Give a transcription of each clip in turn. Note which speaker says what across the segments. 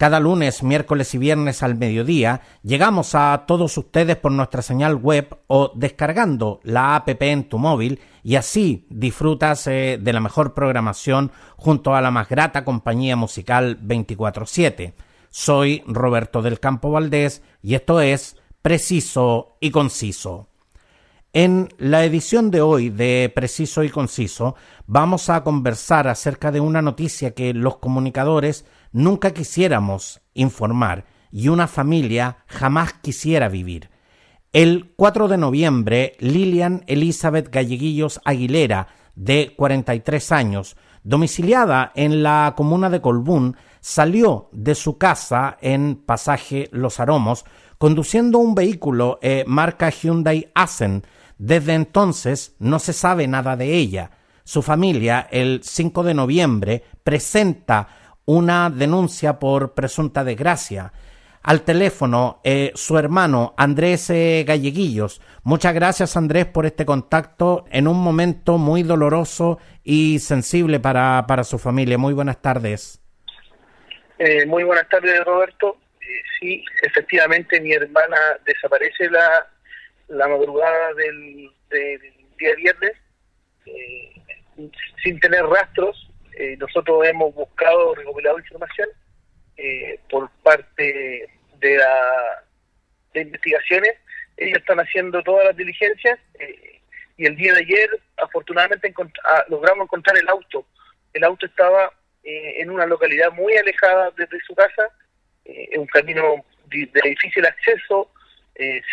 Speaker 1: Cada lunes, miércoles y viernes al mediodía llegamos a todos ustedes por nuestra señal web o descargando la app en tu móvil y así disfrutas eh, de la mejor programación junto a la más grata compañía musical 24/7. Soy Roberto del Campo Valdés y esto es Preciso y Conciso. En la edición de hoy de Preciso y Conciso vamos a conversar acerca de una noticia que los comunicadores nunca quisiéramos informar y una familia jamás quisiera vivir. El 4 de noviembre, Lilian Elizabeth Galleguillos Aguilera, de 43 años, domiciliada en la comuna de Colbún, salió de su casa en pasaje Los Aromos conduciendo un vehículo eh, marca Hyundai Accent. Desde entonces no se sabe nada de ella. Su familia, el 5 de noviembre, presenta una denuncia por presunta desgracia. Al teléfono, eh, su hermano Andrés eh, Galleguillos. Muchas gracias Andrés por este contacto en un momento muy doloroso y sensible para, para su familia. Muy buenas tardes.
Speaker 2: Eh, muy buenas tardes Roberto. sí, efectivamente mi hermana desaparece la, la madrugada del, del día viernes sin tener rastros eh, nosotros hemos buscado, recopilado información eh, por parte de la de investigaciones. Ellos están haciendo todas las diligencias eh, y el día de ayer, afortunadamente, ah, logramos encontrar el auto. El auto estaba en una localidad muy alejada desde su casa, en un camino de, difícil acceso,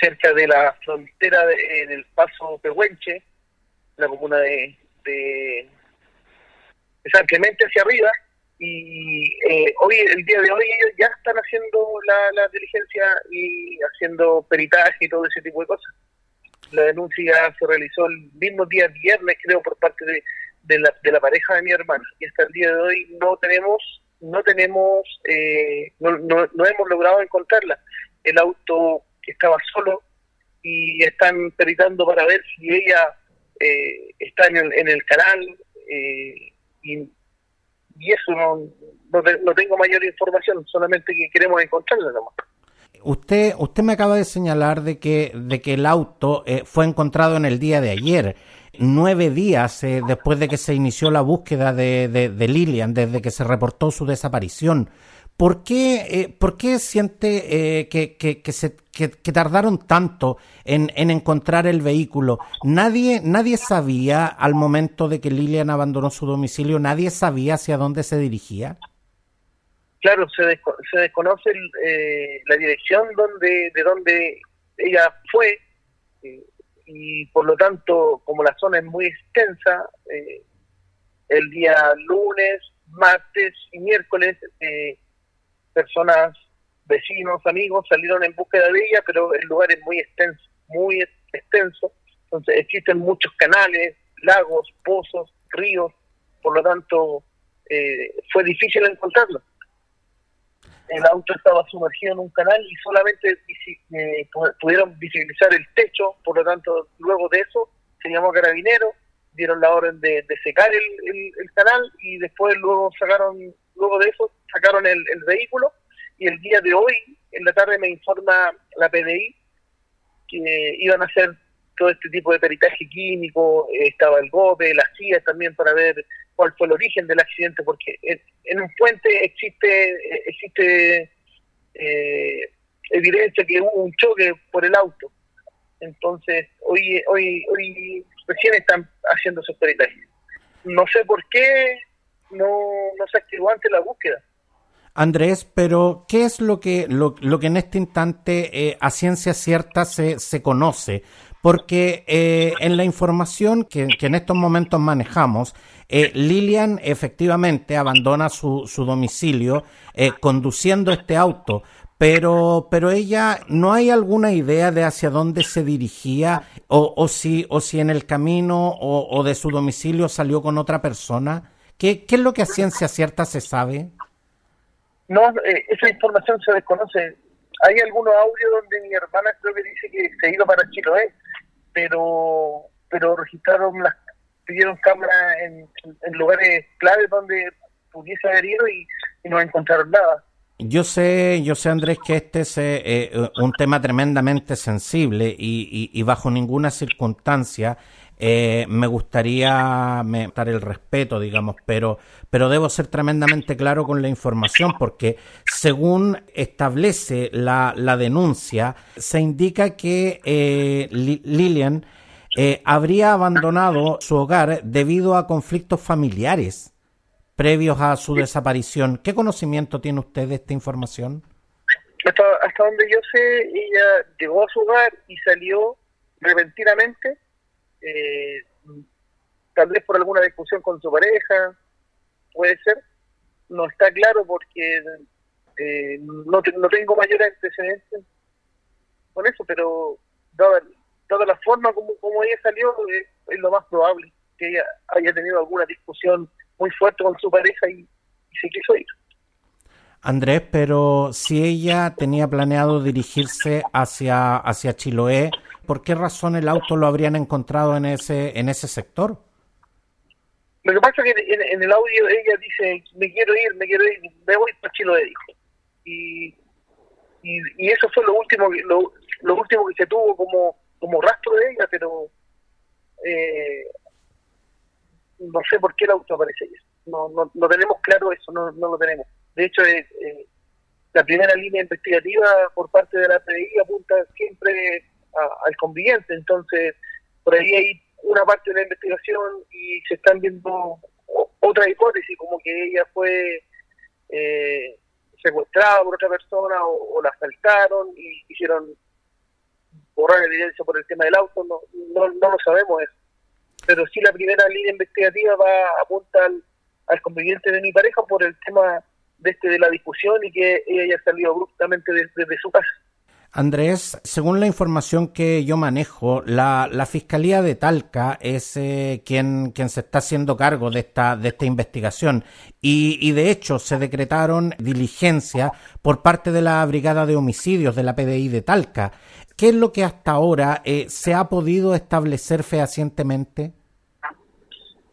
Speaker 2: cerca de la frontera del Paso Pehuenche, la comuna de Exactamente hacia arriba y eh, hoy el día de hoy ellos ya están haciendo la, diligencia y haciendo peritaje y todo ese tipo de cosas. La denuncia se realizó el mismo día viernes creo por parte de, de, la, de la pareja de mi hermana y hasta el día de hoy no tenemos no tenemos eh, no, no, hemos logrado encontrarla el auto estaba solo y están peritando para ver si ella eh, está en el, en el canal eh, y, eso no, no, tengo mayor información, solamente que queremos encontrarla nomás.
Speaker 1: Usted, usted me acaba de señalar de que, de que el auto eh, fue encontrado en el día de ayer, nueve días eh, después de que se inició la búsqueda de, de Lilian, desde que se reportó su desaparición. ¿Por qué, eh, ¿por qué siente eh, que, que, se, que, tardaron tanto en, en, encontrar el vehículo? Nadie, nadie sabía al momento de que Lilian abandonó su domicilio, nadie sabía hacia dónde se dirigía.
Speaker 2: Claro, se, se desconoce eh, la dirección donde, de donde ella fue y por lo tanto, como la zona es muy extensa, el día lunes, martes y miércoles eh, personas, vecinos, amigos, salieron en búsqueda de ella, pero el lugar es muy extenso, muy extenso, entonces existen muchos canales, lagos, pozos, ríos, por lo tanto eh, fue difícil encontrarlo. El auto estaba sumergido en un canal y solamente eh, pudieron visibilizar el techo, por lo tanto luego de eso se llamó carabinero, dieron la orden de, secar el, el, canal y después luego sacaron luego de eso sacaron el, vehículo y el día de hoy, en la tarde, me informa la PDI que iban a hacer todo este tipo de peritaje químico, estaba el GOPE, las CIA también para ver cuál fue el origen del accidente, porque en, un puente existe existe eh, evidencia que hubo un choque por el auto. Entonces, hoy hoy hoy recién están haciendo esos peritajes. No sé por qué no, activó la búsqueda.
Speaker 1: Andrés, pero ¿qué es lo que, lo, que en este instante eh, a ciencia cierta se, se conoce? Porque eh, en la información que, en estos momentos manejamos, eh, Lilian efectivamente abandona su, su domicilio conduciendo este auto, pero, pero ella, ¿no hay alguna idea de hacia dónde se dirigía o, o si, o si en el camino o, o de su domicilio salió con otra persona? ¿Qué, ¿Qué, es lo que a ciencia cierta se sabe?
Speaker 2: No, eh, esa información se desconoce. Hay algunos audios donde mi hermana creo que dice que se ha ido para Chiloé, pero pero registraron las pidieron cámaras en, lugares claves donde pudiese haber ido y no encontraron nada.
Speaker 1: Yo sé, yo sé Andrés que este es eh, eh, un tema tremendamente sensible y, y, y bajo ninguna circunstancia eh, me gustaría dar el respeto, digamos, pero, pero debo ser tremendamente claro con la información porque según establece la, la denuncia, se indica que eh, Lilian eh, habría abandonado su hogar debido a conflictos familiares previos a su desaparición. ¿Qué conocimiento tiene usted de esta información?
Speaker 2: Hasta, hasta donde yo sé, ella llegó a su hogar y salió repentinamente, eh, tal vez por alguna discusión con su pareja, puede ser, no está claro porque eh, no, no tengo mayores antecedentes con eso, pero dada, dada la forma como, como ella salió, es, es lo más probable que ella haya tenido alguna discusión muy fuerte con su pareja y, y se quiso ir.
Speaker 1: Andrés, pero si ella tenía planeado dirigirse hacia, hacia Chiloé, ¿por qué razón el auto lo habrían encontrado en ese, en ese sector?
Speaker 2: Lo que pasa es que en, en el audio ella dice, me quiero ir, me quiero ir, me voy para Chiloé, dijo. Y, y, y, eso fue lo último, lo, lo último que se tuvo como, como rastro de ella, pero eh, no sé por qué el auto aparece ahí. No, no, no tenemos claro eso, no, no lo tenemos. De hecho, eh, eh, la primera línea investigativa por parte de la PDI apunta siempre a, al conviviente, entonces por ahí hay una parte de la investigación y se están viendo otra hipótesis, como que ella fue eh, secuestrada por otra persona o, o, la asaltaron y hicieron borrar evidencia por el tema del auto, no, no, no lo sabemos eso pero sí la primera línea investigativa va apunta al, al conviviente de mi pareja por el tema de este de la discusión y que ella haya salido abruptamente desde, desde su casa.
Speaker 1: Andrés, según la información que yo manejo, la, la Fiscalía de Talca es eh, quien, quien se está haciendo cargo de esta, de esta investigación y, y de hecho se decretaron diligencias por parte de la Brigada de Homicidios de la PDI de Talca. ¿Qué es lo que hasta ahora eh, se ha podido establecer fehacientemente?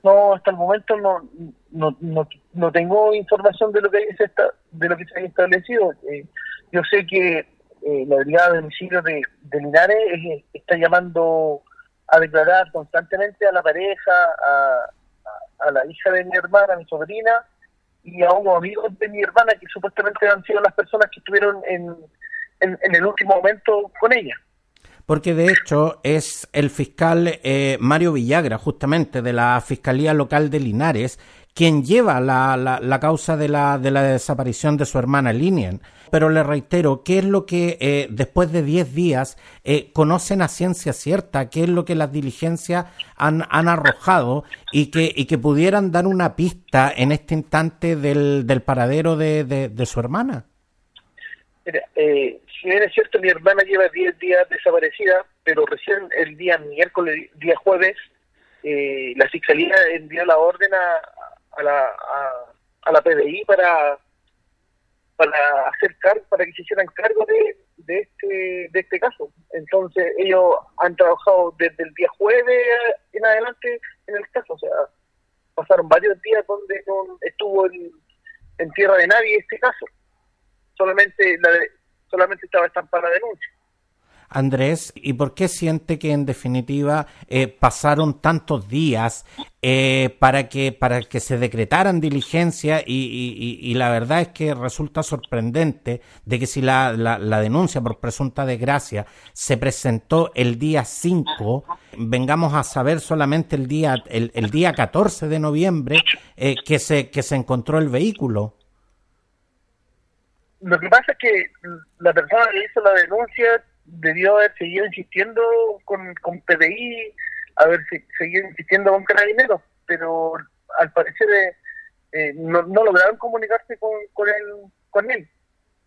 Speaker 2: No, hasta el momento no, no, no, no tengo información de lo que se está, de lo que se ha establecido. Eh, yo sé que eh, la brigada de homicidios de, de Linares está llamando a declarar constantemente a la pareja, a, a, a, la hija de mi hermana, a mi sobrina y a unos amigos de mi hermana que supuestamente han sido las personas que estuvieron en, en el último momento con ella
Speaker 1: porque de hecho es el fiscal eh, Mario Villagra, justamente de la Fiscalía Local de Linares, quien lleva la, la, la causa de la, de la desaparición de su hermana Linian. Pero le reitero, ¿qué es lo que eh, después de 10 días eh, conocen a ciencia cierta? ¿Qué es lo que las diligencias han, han arrojado y que, y que pudieran dar una pista en este instante del, del paradero de, de, de su hermana?
Speaker 2: Mira, eh, si bien es cierto, mi hermana lleva 10 días desaparecida, pero recién el día miércoles, día jueves, eh, la Fiscalía envió la orden a, a la, a, a, la PDI para para hacer cargo, para que se hicieran cargo de, de este de este caso. Entonces ellos han trabajado desde el día jueves en adelante en el caso, o sea, pasaron varios días donde no estuvo en, en tierra de nadie este caso. Solamente la de, solamente estaba estampada la denuncia.
Speaker 1: Andrés, ¿y por qué siente que en definitiva eh, pasaron tantos días eh, para que para que se decretaran diligencia y, la verdad es que resulta sorprendente de que si la, la, la denuncia por presunta desgracia se presentó el día 5, vengamos a saber solamente el día el, el día 14 de noviembre eh, que se que se encontró el vehículo?
Speaker 2: Lo que pasa es que la persona que hizo la denuncia debió haber seguido insistiendo con, con PDI, haber seguido insistiendo con Carabineros, pero al parecer eh, eh, no, no, lograron comunicarse con, con él. Con él.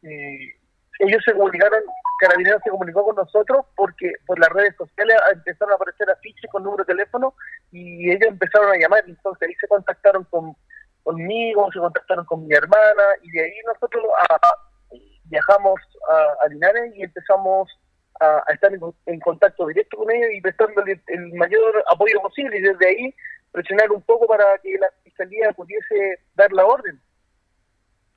Speaker 2: Eh, ellos se comunicaron, Carabineros se comunicó con nosotros porque por las redes sociales empezaron a aparecer afiches con número de teléfono y ellos empezaron a llamar, entonces ahí se contactaron con, conmigo, se contactaron con mi hermana y de ahí nosotros viajamos a, Linares y empezamos a, estar en, contacto directo con ellos y prestándole el mayor apoyo posible y desde ahí presionar un poco para que la fiscalía pudiese dar la orden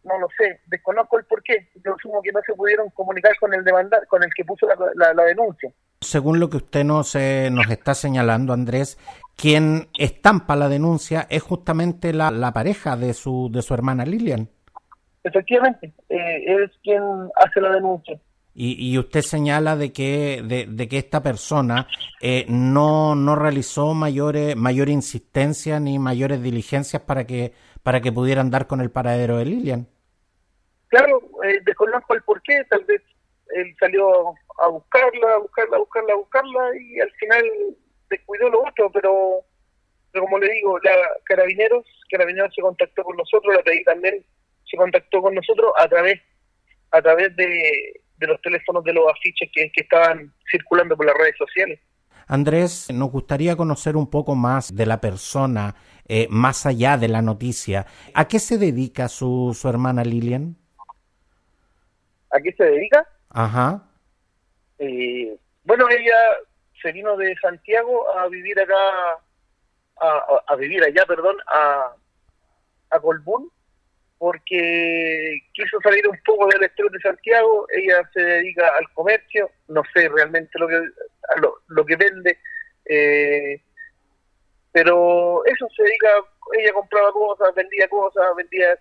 Speaker 2: no lo sé, desconozco el por qué. Yo asumo que no se pudieron comunicar con el demandar, con el que puso la, la, denuncia.
Speaker 1: Según lo que usted nos, eh, nos está señalando, Andrés, quien estampa la denuncia es justamente la, la pareja de su, de su hermana Lilian.
Speaker 2: Efectivamente, eh, es quien hace la denuncia.
Speaker 1: Y, y, usted señala de que, de, de que esta persona eh, no, no realizó mayores, mayor insistencia ni mayores diligencias para que, para que pudieran dar con el paradero de Lilian.
Speaker 2: Claro, eh, desconozco el porqué, tal vez él salió a buscarla, a buscarla, a buscarla, a buscarla y al final descuidó lo otro, pero, pero como le digo, la Carabineros, Carabineros se contactó con nosotros, la PDI también se contactó con nosotros a través a través de, de los teléfonos de los afiches que, que estaban circulando por las redes sociales.
Speaker 1: Andrés, nos gustaría conocer un poco más de la persona, eh, más allá de la noticia. ¿A qué se dedica su, su hermana Lilian?
Speaker 2: ¿A qué se dedica?
Speaker 1: Ajá.
Speaker 2: Eh, bueno, ella se vino de Santiago a vivir acá, a, vivir allá, perdón, a, a Colbún, porque quiso salir un poco del estrés de Santiago, ella se dedica al comercio, no sé realmente lo que lo, que vende, eh, pero eso se dedica, ella compraba cosas, vendía cosas, vendía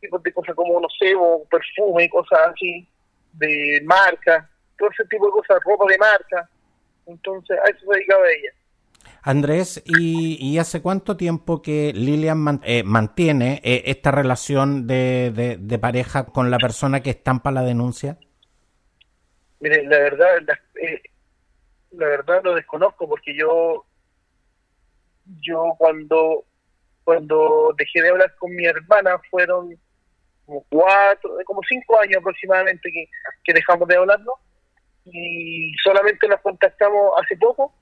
Speaker 2: tipos de cosas como, no sé, perfume y cosas así, de marca, todo ese tipo de cosas, ropa de marca. Entonces, a eso se dedicaba ella.
Speaker 1: Andrés, ¿y, hace cuánto tiempo que Lilian eh, mantiene eh, esta relación de, de, pareja con la persona que estampa la denuncia?
Speaker 2: Mire, la verdad, la, eh, la verdad lo desconozco porque yo, yo cuando, cuando dejé de hablar con mi hermana fueron como cuatro, como cinco años aproximadamente que dejamos de hablarnos y solamente nos contactamos hace poco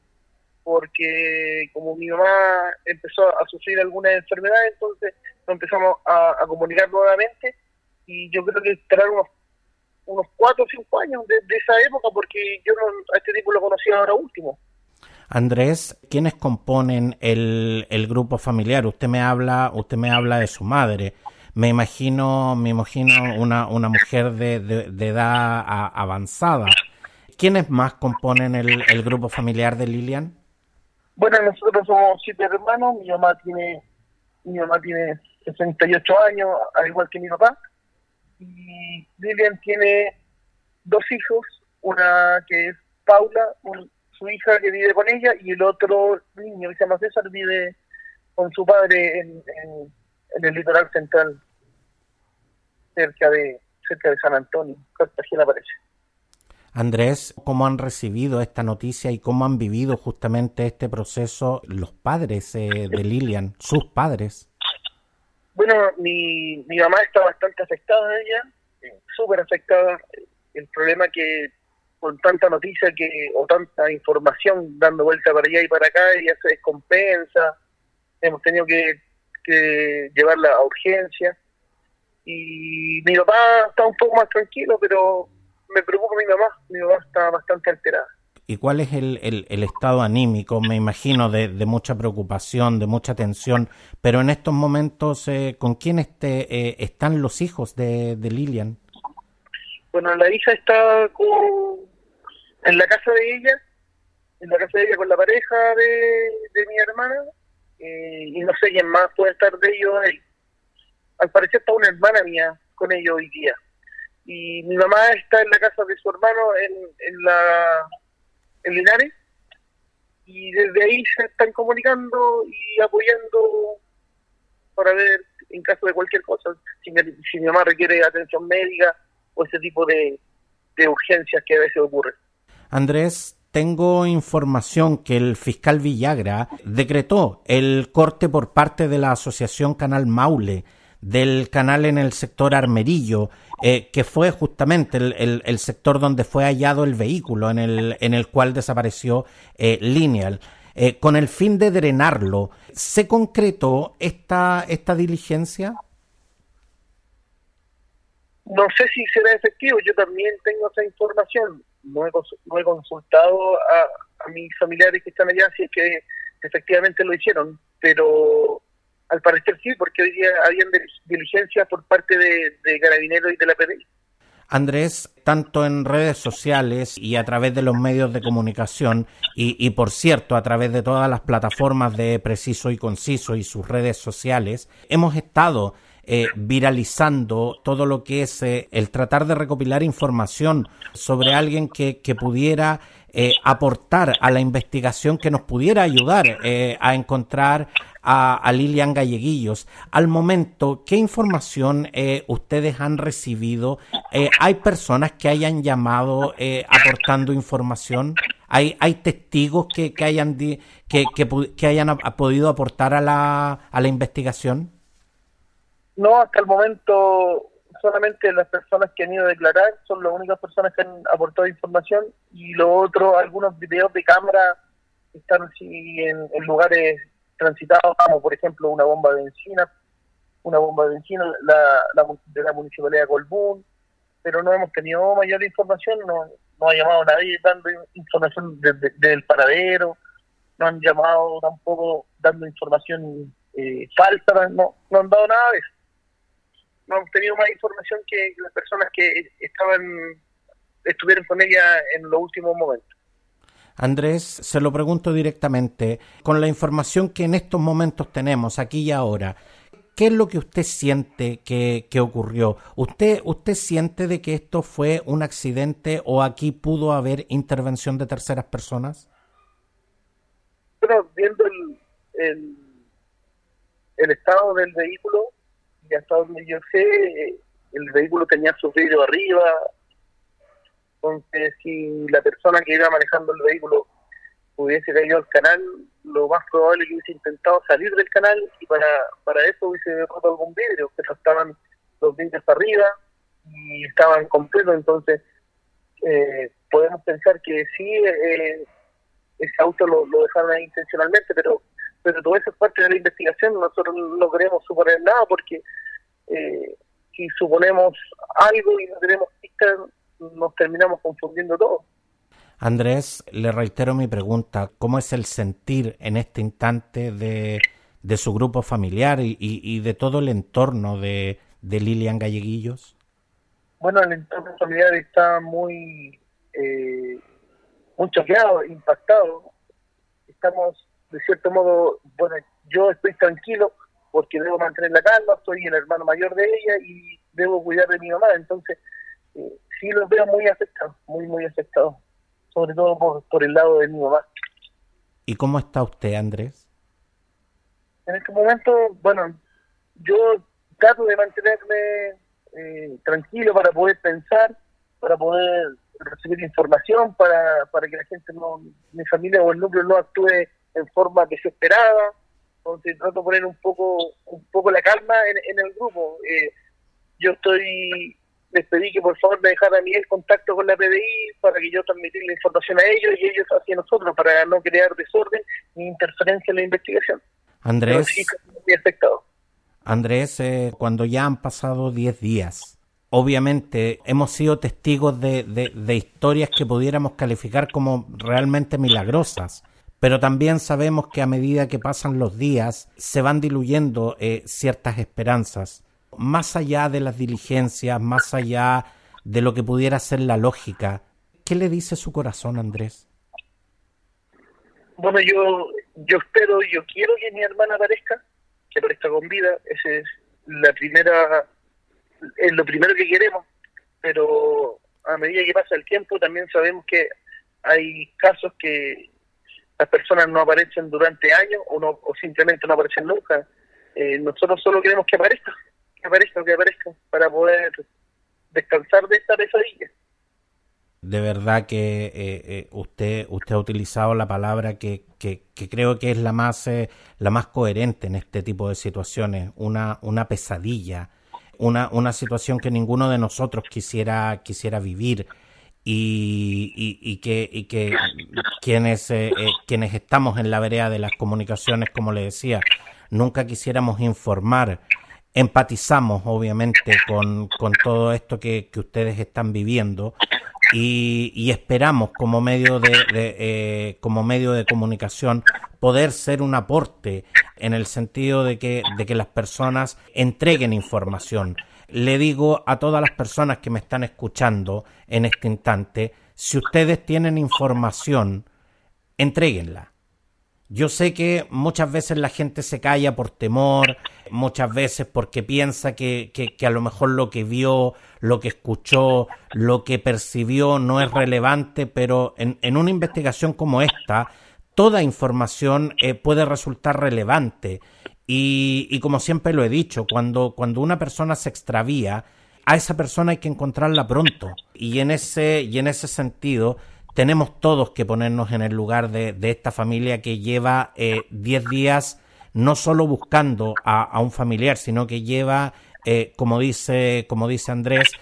Speaker 2: porque como mi mamá empezó a sufrir alguna enfermedad, entonces nos empezamos a, comunicar nuevamente y yo creo que estarán unos cuatro o cinco años de, esa época porque yo a este tipo lo conocí ahora último.
Speaker 1: Andrés, ¿quiénes componen el, el grupo familiar? Usted me habla, usted me habla de su madre me imagino, me imagino una, una mujer de, de, edad avanzada. ¿Quiénes más componen el, el, grupo familiar de Lilian?
Speaker 2: Bueno, nosotros somos siete hermanos, mi mamá tiene, mi mamá tiene 68 años, al igual que mi papá, y Lilian tiene dos hijos, una que es Paula, su hija que vive con ella, y el otro niño que se llama César vive con su padre en en el litoral central, cerca de, cerca de San Antonio, Cartagena parece.
Speaker 1: Andrés, ¿cómo han recibido esta noticia y cómo han vivido justamente este proceso los padres eh, de Lilian, sus padres?
Speaker 2: Bueno, mi, mi mamá está bastante afectada ella, eh, súper afectada. El problema que con tanta noticia que o tanta información dando vuelta para allá y para acá, ella se descompensa. Hemos tenido que que llevarla a urgencia. Y mi papá está un poco más tranquilo, pero me preocupa mi mamá. Mi mamá está bastante alterada.
Speaker 1: ¿Y cuál es el, el, estado anímico? Me imagino de, de, mucha preocupación, de mucha tensión, pero en estos momentos, eh, ¿con quién este, eh, están los hijos de, de, Lilian?
Speaker 2: Bueno, la hija está con, en la casa de ella, en la casa de ella con la pareja de, de mi hermana, eh, y no sé quién más puede estar de ellos ahí. Al parecer está una hermana mía con ellos hoy día. Y mi mamá está en la casa de su hermano en, en la en Linares y desde ahí se están comunicando y apoyando para ver en caso de cualquier cosa, si mi, si mi mamá requiere atención médica o ese tipo de, de urgencias que a veces ocurren.
Speaker 1: Andrés, tengo información que el fiscal Villagra decretó el corte por parte de la Asociación Canal Maule del canal en el sector Armerillo, eh, que fue justamente el, sector donde fue hallado el vehículo en el, en el cual desapareció eh, Lineal. Eh, con el fin de drenarlo, ¿se concretó esta, esta diligencia?
Speaker 2: No sé si será efectivo, yo también tengo esa información. No he, no he consultado a, a mis familiares que están allá si que efectivamente lo hicieron, pero al parecer sí, porque hoy día habían diligencias por parte de, de Carabineros y de la PDI.
Speaker 1: Andrés, tanto en redes sociales y a través de los medios de comunicación, y, por cierto, a través de todas las plataformas de Preciso y Conciso y sus redes sociales, hemos estado eh, viralizando todo lo que es eh, el tratar de recopilar información sobre alguien que, que pudiera eh, aportar a la investigación, que nos pudiera ayudar a encontrar a, Lilian Galleguillos. Al momento, ¿qué información eh, ustedes han recibido? Eh, ¿Hay personas que hayan llamado eh, aportando información? ¿Hay, hay testigos que, hayan, que, que, hayan podido aportar a la, a la investigación?
Speaker 2: No, hasta el momento solamente las personas que han ido a declarar son las únicas personas que han aportado información y lo otro, algunos videos de cámara están así en lugares transitados como por ejemplo una bomba de benzina, una bomba de benzina la, de la municipalidad de Colbún, pero no hemos tenido mayor información, no, no ha llamado nadie dando información del paradero, no han llamado tampoco dando información eh, falsa, no, no han dado nada de eso. No hemos tenido más información que las personas que estaban estuvieron con ella en los últimos momentos.
Speaker 1: Andrés, se lo pregunto directamente, con la información que en estos momentos tenemos, aquí y ahora, ¿qué es lo que usted siente que, ocurrió? ¿Usted, ¿Usted siente de que esto fue un accidente o aquí pudo haber intervención de terceras personas?
Speaker 2: Bueno, viendo el, el, estado del vehículo, y hasta donde yo sé, el vehículo tenía su vidrio arriba, entonces, si la persona que iba manejando el vehículo hubiese caído al canal, lo más probable es que hubiese intentado salir del canal y para, para eso hubiese roto algún vidrio, pero estaban los vidrios arriba y estaban completos, entonces eh, podemos pensar que sí, eh, ese auto lo, dejaron ahí intencionalmente, pero pero todo eso es parte de la investigación, nosotros no queremos suponer nada porque eh, si suponemos algo y no tenemos pistas, nos terminamos confundiendo todo.
Speaker 1: Andrés, le reitero mi pregunta, ¿cómo es el sentir en este instante de, de su grupo familiar y, y, de todo el entorno de, de Lilian Galleguillos?
Speaker 2: Bueno, el entorno familiar está muy, eh, muy choqueado, impactado. Estamos, de cierto modo, bueno, yo estoy tranquilo porque debo mantener la calma, soy el hermano mayor de ella y debo cuidar de mi mamá, entonces eh, sí los veo muy afectados, muy, muy afectados, sobre todo por, por el lado de mi mamá.
Speaker 1: ¿Y cómo está usted, Andrés?
Speaker 2: En este momento, bueno, yo trato de mantenerme eh, tranquilo para poder pensar, para poder recibir información, para, para que la gente, no mi familia o el núcleo no actúe en forma desesperada. Entonces trato de poner un poco un poco la calma en, en el grupo. Eh, yo estoy les pedí que por favor me dejaran a mí el contacto con la PDI para que yo transmitir la información a ellos y ellos hacia nosotros para no crear desorden ni interferencia en la investigación.
Speaker 1: Andrés, Andrés, eh, cuando ya han pasado 10 días, obviamente hemos sido testigos de, de, historias que pudiéramos calificar como realmente milagrosas pero también sabemos que a medida que pasan los días se van diluyendo eh, ciertas esperanzas. Más allá de las diligencias, más allá de lo que pudiera ser la lógica, ¿qué le dice su corazón, Andrés?
Speaker 2: Bueno, yo, yo espero yo quiero que mi hermana aparezca, que aparezca con vida, ese es la primera, es lo primero que queremos, pero a medida que pasa el tiempo también sabemos que hay casos que las personas no aparecen durante años o, no, o simplemente no aparecen nunca. Eh, nosotros solo queremos que aparezca que aparezca, que aparezca, para poder descansar de esta pesadilla.
Speaker 1: De verdad que eh, eh, usted usted ha utilizado la palabra que, que, creo que es la más eh, la más coherente en este tipo de situaciones, una una pesadilla. una, una situación que ninguno de nosotros quisiera, quisiera vivir y, y, que, y que quienes, eh, eh, quienes estamos en la vereda de las comunicaciones, como le decía, nunca quisiéramos informar. Empatizamos, obviamente, con, con todo esto que, que ustedes están viviendo y, esperamos como medio de, eh, como medio de comunicación poder ser un aporte en el sentido de que, de que las personas entreguen información. Le digo a todas las personas que me están escuchando en este instante, si ustedes tienen información, entréguenla. Yo sé que muchas veces la gente se calla por temor, muchas veces porque piensa que, que, a lo mejor lo que vio, lo que escuchó, lo que percibió no es relevante, pero en, en una investigación como esta, toda información eh, puede resultar relevante. Y, y, como siempre lo he dicho, cuando, cuando una persona se extravía, a esa persona hay que encontrarla pronto. Y en ese, y en ese sentido, tenemos todos que ponernos en el lugar de, de esta familia que lleva 10 eh, días no solo buscando a, un familiar, sino que lleva, eh, como, dice, como dice Andrés,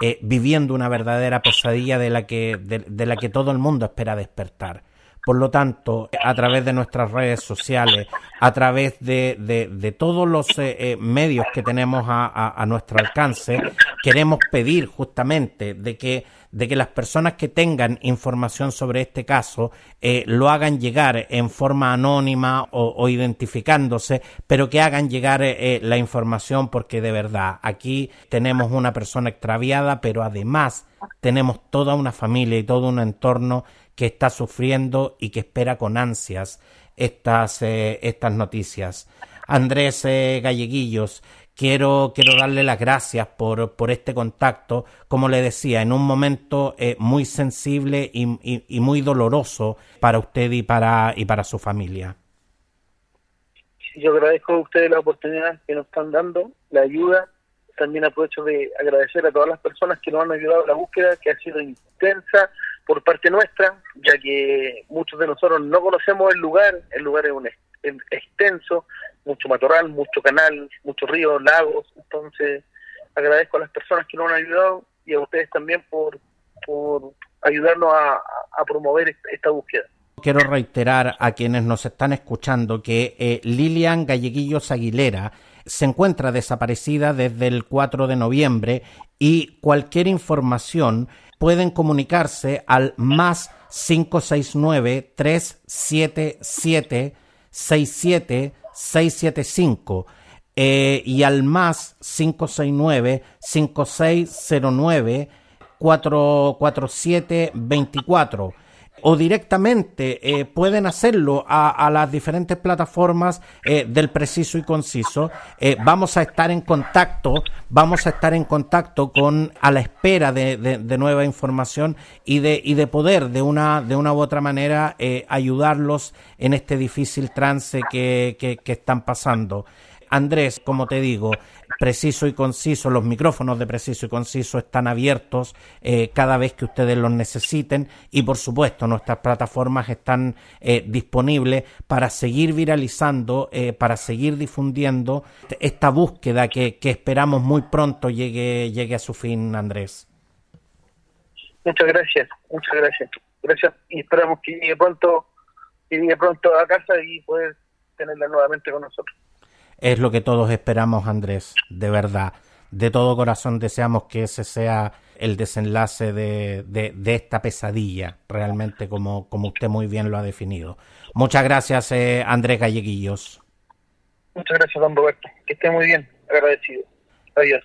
Speaker 1: eh, viviendo una verdadera pesadilla de la, que, de, la que todo el mundo espera despertar. Por lo tanto, a través de nuestras redes sociales, a través de, de, todos los eh, medios que tenemos a, a, nuestro alcance, queremos pedir justamente de que de que las personas que tengan información sobre este caso eh, lo hagan llegar en forma anónima o, identificándose, pero que hagan llegar eh, eh, la información porque de verdad aquí tenemos una persona extraviada, pero además tenemos toda una familia y todo un entorno que está sufriendo y que espera con ansias estas, estas noticias. Andrés Galleguillos, quiero, quiero darle las gracias por, por este contacto, como le decía, en un momento eh, muy sensible y, muy doloroso para usted y para, y para su familia.
Speaker 2: Yo agradezco a ustedes la oportunidad que nos están dando, la ayuda. También aprovecho de agradecer a todas las personas que nos han ayudado en la búsqueda, que ha sido intensa por parte nuestra, ya que muchos de nosotros no conocemos el lugar, el lugar es un extenso, mucho matorral, mucho canal, muchos ríos, lagos. Entonces, agradezco a las personas que nos han ayudado y a ustedes también por, por ayudarnos a, promover esta búsqueda.
Speaker 1: Quiero reiterar a quienes nos están escuchando que eh, Lilian Galleguillos Aguilera se encuentra desaparecida desde el 4 de noviembre y cualquier información pueden comunicarse al más 569 377 67 675 eh, y al más 569 5609 44724 o directamente eh, pueden hacerlo a, las diferentes plataformas eh, del preciso y conciso. Eh, vamos a estar en contacto, vamos a estar en contacto con a la espera de, de, nueva información y de, y de poder de una, de una u otra manera ayudarlos en este difícil trance que, que están pasando. Andrés, como te digo, preciso y conciso, los micrófonos de preciso y conciso están abiertos eh, cada vez que ustedes los necesiten y por supuesto nuestras plataformas están eh, disponibles para seguir viralizando, eh, para seguir difundiendo esta búsqueda que, esperamos muy pronto llegue, llegue a su fin, Andrés.
Speaker 2: Muchas gracias, muchas gracias. Gracias y esperamos que llegue pronto, que llegue pronto a casa y poder tenerla nuevamente con nosotros.
Speaker 1: Es lo que todos esperamos, Andrés, de verdad. De todo corazón deseamos que ese sea el desenlace de, de, esta pesadilla, realmente como, como usted muy bien lo ha definido. Muchas gracias, eh, Andrés Galleguillos.
Speaker 2: Muchas gracias, don Roberto. Que esté muy bien. Agradecido. Adiós.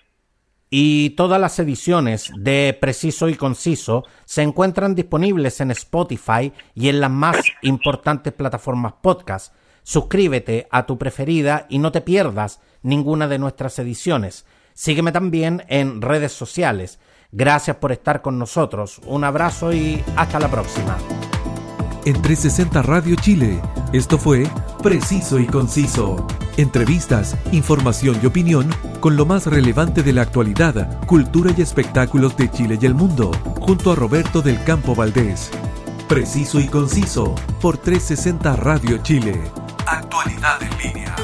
Speaker 1: Y todas las ediciones de Preciso y Conciso se encuentran disponibles en Spotify y en las más importantes plataformas podcast Suscríbete a tu preferida y no te pierdas ninguna de nuestras ediciones. Sígueme también en redes sociales. Gracias por estar con nosotros. Un abrazo y hasta la próxima.
Speaker 3: En 360 Radio Chile, esto fue Preciso y Conciso. Entrevistas, información y opinión con lo más relevante de la actualidad, cultura y espectáculos de Chile y el mundo, junto a Roberto del Campo Valdés. Preciso y Conciso por 360 Radio Chile. Actualidad en línea.